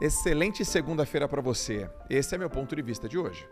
Excelente segunda-feira para você. Esse é meu ponto de vista de hoje.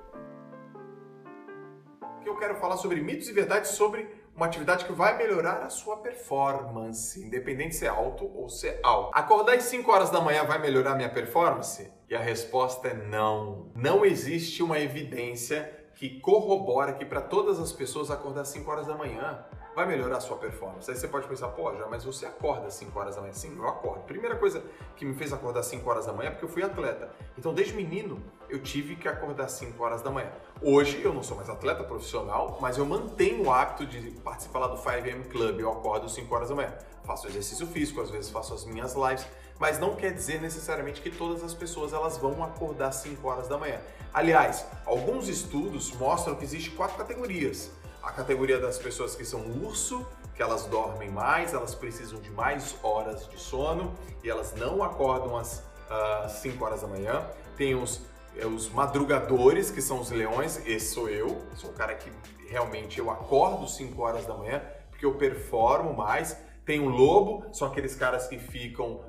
Que eu quero falar sobre mitos e verdades sobre uma atividade que vai melhorar a sua performance, independente se é alto ou se é alto. Acordar às 5 horas da manhã vai melhorar minha performance? E a resposta é não. Não existe uma evidência que corrobora que para todas as pessoas acordar às 5 horas da manhã vai melhorar a sua performance. Aí você pode pensar, pô, já, mas você acorda às 5 horas da manhã? Sim, eu acordo. Primeira coisa que me fez acordar às 5 horas da manhã é porque eu fui atleta. Então, desde menino, eu tive que acordar às 5 horas da manhã. Hoje, eu não sou mais atleta profissional, mas eu mantenho o hábito de participar lá do 5am Club. Eu acordo às 5 horas da manhã. Faço exercício físico, às vezes faço as minhas lives, mas não quer dizer necessariamente que todas as pessoas elas vão acordar às 5 horas da manhã. Aliás, alguns estudos mostram que existe quatro categorias a categoria das pessoas que são urso, que elas dormem mais, elas precisam de mais horas de sono e elas não acordam às uh, ah, 5 horas da manhã. Tem os, eh, os madrugadores, que são os leões, esse sou eu, sou o cara que realmente eu acordo 5 horas da manhã porque eu performo mais. Tem o lobo, são aqueles caras que ficam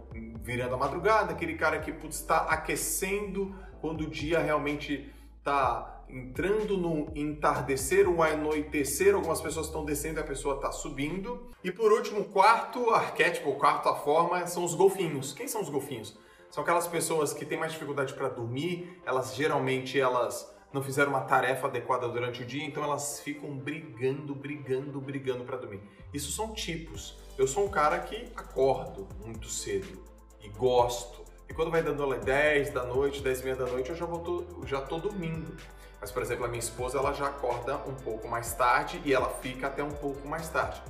virando a madrugada, aquele cara que está aquecendo quando o dia realmente está entrando no entardecer ou anoitecer, algumas pessoas estão descendo a pessoa está subindo. E por último, o quarto arquétipo, quarta forma, são os golfinhos. Quem são os golfinhos? São aquelas pessoas que têm mais dificuldade para dormir, elas geralmente elas não fizeram uma tarefa adequada durante o dia, então elas ficam brigando, brigando, brigando para dormir. Isso são tipos. Eu sou um cara que acordo muito cedo e gosto. Quando vai dando 10 da noite, 10 e meia da noite, eu já, vou já tô dormindo. Mas, por exemplo, a minha esposa ela já acorda um pouco mais tarde e ela fica até um pouco mais tarde.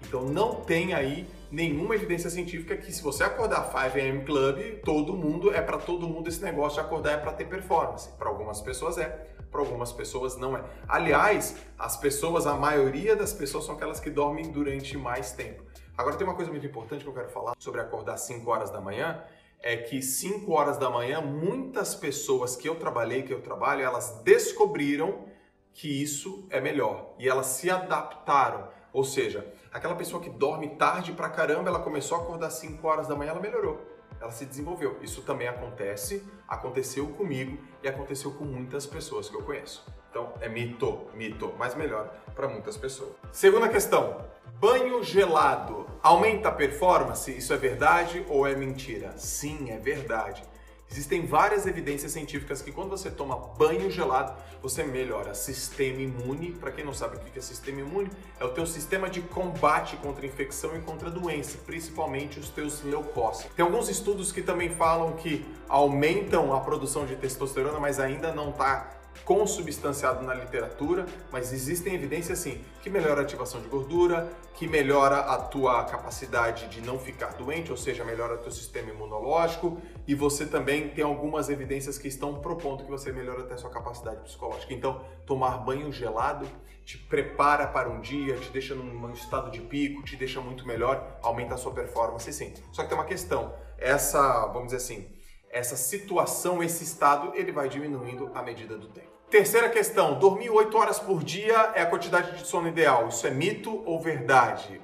Então não tem aí nenhuma evidência científica que se você acordar 5 AM Club, todo mundo é para todo mundo esse negócio de acordar é para ter performance. Para algumas pessoas é, para algumas pessoas não é. Aliás, as pessoas, a maioria das pessoas são aquelas que dormem durante mais tempo. Agora tem uma coisa muito importante que eu quero falar sobre acordar 5 horas da manhã, é que 5 horas da manhã, muitas pessoas que eu trabalhei, que eu trabalho, elas descobriram que isso é melhor e elas se adaptaram. Ou seja, aquela pessoa que dorme tarde pra caramba, ela começou a acordar 5 horas da manhã, ela melhorou. Ela se desenvolveu. Isso também acontece, aconteceu comigo e aconteceu com muitas pessoas que eu conheço. Então, é mito, mito, mas melhor para muitas pessoas. Segunda questão: Banho gelado aumenta a performance? Isso é verdade ou é mentira? Sim, é verdade. Existem várias evidências científicas que quando você toma banho gelado, você melhora sistema imune. Para quem não sabe o que é sistema imune, é o teu sistema de combate contra infecção e contra doença, principalmente os teus leucócitos. Tem alguns estudos que também falam que aumentam a produção de testosterona, mas ainda não está consubstanciado na literatura, mas existem evidências sim que melhora a ativação de gordura, que melhora a tua capacidade de não ficar doente, ou seja, melhora o teu sistema imunológico, e você também tem algumas evidências que estão propondo que você melhora até a sua capacidade psicológica. Então, tomar banho gelado te prepara para um dia, te deixa num estado de pico, te deixa muito melhor, aumenta a sua performance sim. Só que tem uma questão, essa, vamos dizer assim, essa situação, esse estado, ele vai diminuindo à medida do tempo. Terceira questão: dormir 8 horas por dia é a quantidade de sono ideal. Isso é mito ou verdade?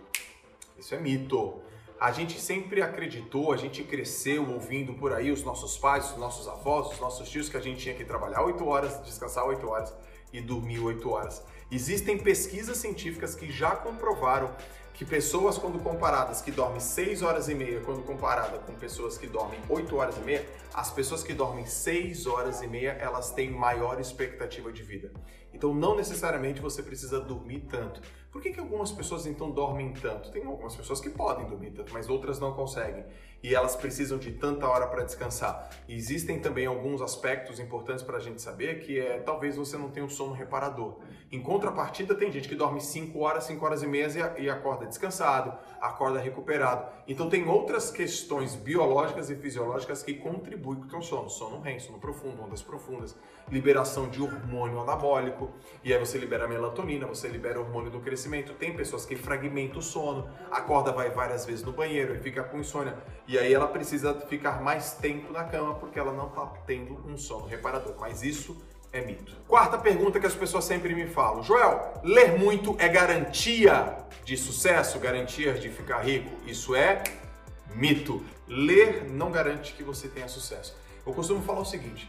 Isso é mito. A gente sempre acreditou, a gente cresceu ouvindo por aí os nossos pais, os nossos avós, os nossos tios que a gente tinha que trabalhar 8 horas, descansar 8 horas e dormir 8 horas. Existem pesquisas científicas que já comprovaram que pessoas, quando comparadas, que dormem 6 horas e meia, quando comparada com pessoas que dormem 8 horas e meia, as pessoas que dormem 6 horas e meia, elas têm maior expectativa de vida. Então, não necessariamente você precisa dormir tanto. Por que, que algumas pessoas então dormem tanto? Tem algumas pessoas que podem dormir tanto, mas outras não conseguem. E elas precisam de tanta hora para descansar. E existem também alguns aspectos importantes para a gente saber, que é talvez você não tenha um sono reparador. Em contrapartida, tem gente que dorme 5 horas, 5 horas e meia e acorda descansado, acorda recuperado. Então tem outras questões biológicas e fisiológicas que contribuem com o teu sono. Sono REM, sono profundo, ondas profundas, liberação de hormônio anabólico, e aí você libera melatonina, você libera hormônio do crescimento. Tem pessoas que fragmentam o sono, acorda, vai várias vezes no banheiro e fica com insônia, e aí ela precisa ficar mais tempo na cama porque ela não está tendo um sono reparador. Mas isso é mito. Quarta pergunta que as pessoas sempre me falam: Joel, ler muito é garantia de sucesso, garantia de ficar rico? Isso é Mito. Ler não garante que você tenha sucesso. Eu costumo falar o seguinte: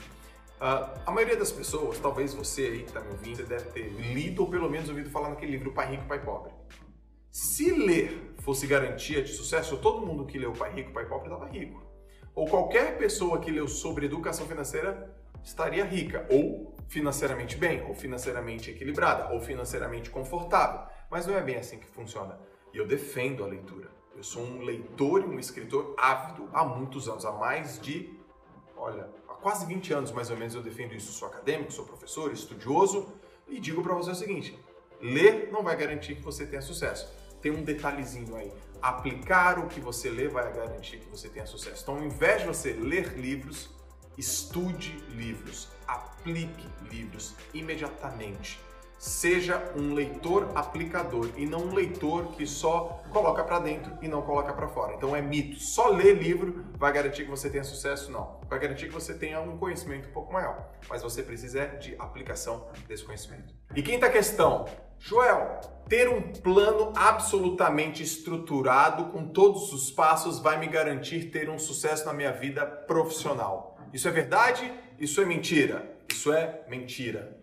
uh, a maioria das pessoas, talvez você aí que está me ouvindo, você deve ter lido ou pelo menos ouvido falar naquele livro Pai Rico, Pai Pobre. Se ler fosse garantia de sucesso, todo mundo que leu Pai Rico, Pai Pobre estava rico. Ou qualquer pessoa que leu sobre educação financeira estaria rica, ou financeiramente bem, ou financeiramente equilibrada, ou financeiramente confortável. Mas não é bem assim que funciona. E eu defendo a leitura. Eu sou um leitor e um escritor ávido há muitos anos, há mais de, olha, há quase 20 anos mais ou menos eu defendo isso. Sou acadêmico, sou professor, estudioso e digo para você o seguinte: ler não vai garantir que você tenha sucesso. Tem um detalhezinho aí. Aplicar o que você lê vai garantir que você tenha sucesso. Então, ao invés de você ler livros, estude livros, aplique livros imediatamente. Seja um leitor aplicador e não um leitor que só coloca para dentro e não coloca para fora. Então é mito. Só ler livro vai garantir que você tenha sucesso? Não. Vai garantir que você tenha um conhecimento um pouco maior. Mas você precisa de aplicação desse conhecimento. E quinta questão. Joel, ter um plano absolutamente estruturado com todos os passos vai me garantir ter um sucesso na minha vida profissional. Isso é verdade? Isso é mentira? Isso é mentira.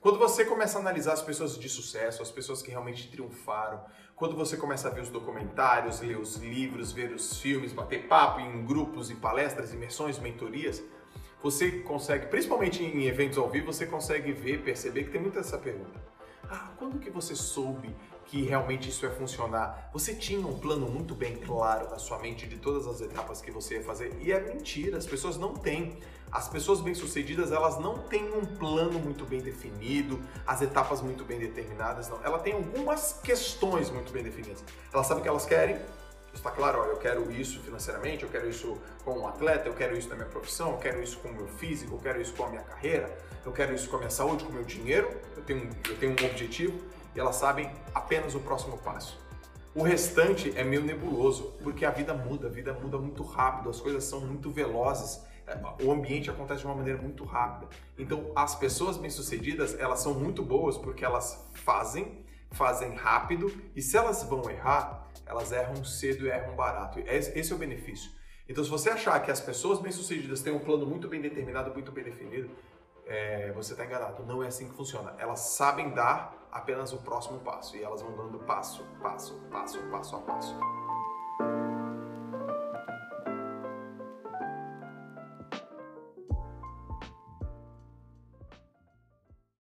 Quando você começa a analisar as pessoas de sucesso, as pessoas que realmente triunfaram, quando você começa a ver os documentários, ler os livros, ver os filmes, bater papo em grupos, em palestras, imersões, mentorias, você consegue, principalmente em eventos ao vivo, você consegue ver, perceber que tem muita essa pergunta. Ah, quando que você soube que realmente isso ia funcionar? Você tinha um plano muito bem claro na sua mente de todas as etapas que você ia fazer? E é mentira, as pessoas não têm. As pessoas bem-sucedidas, elas não têm um plano muito bem definido, as etapas muito bem determinadas, não. Ela tem algumas questões muito bem definidas. Ela sabe o que elas querem, está claro, ó, eu quero isso financeiramente, eu quero isso como um atleta, eu quero isso na minha profissão, eu quero isso com o meu físico, eu quero isso com a minha carreira, eu quero isso com a minha saúde, com o meu dinheiro, eu tenho, eu tenho um objetivo e elas sabem apenas o próximo passo. O restante é meio nebuloso, porque a vida muda, a vida muda muito rápido, as coisas são muito velozes o ambiente acontece de uma maneira muito rápida. Então, as pessoas bem-sucedidas, elas são muito boas porque elas fazem, fazem rápido e se elas vão errar, elas erram cedo e erram barato. Esse é o benefício. Então, se você achar que as pessoas bem-sucedidas têm um plano muito bem determinado, muito bem definido, é, você está enganado. Não é assim que funciona. Elas sabem dar apenas o próximo passo e elas vão dando passo, passo, passo, passo a passo.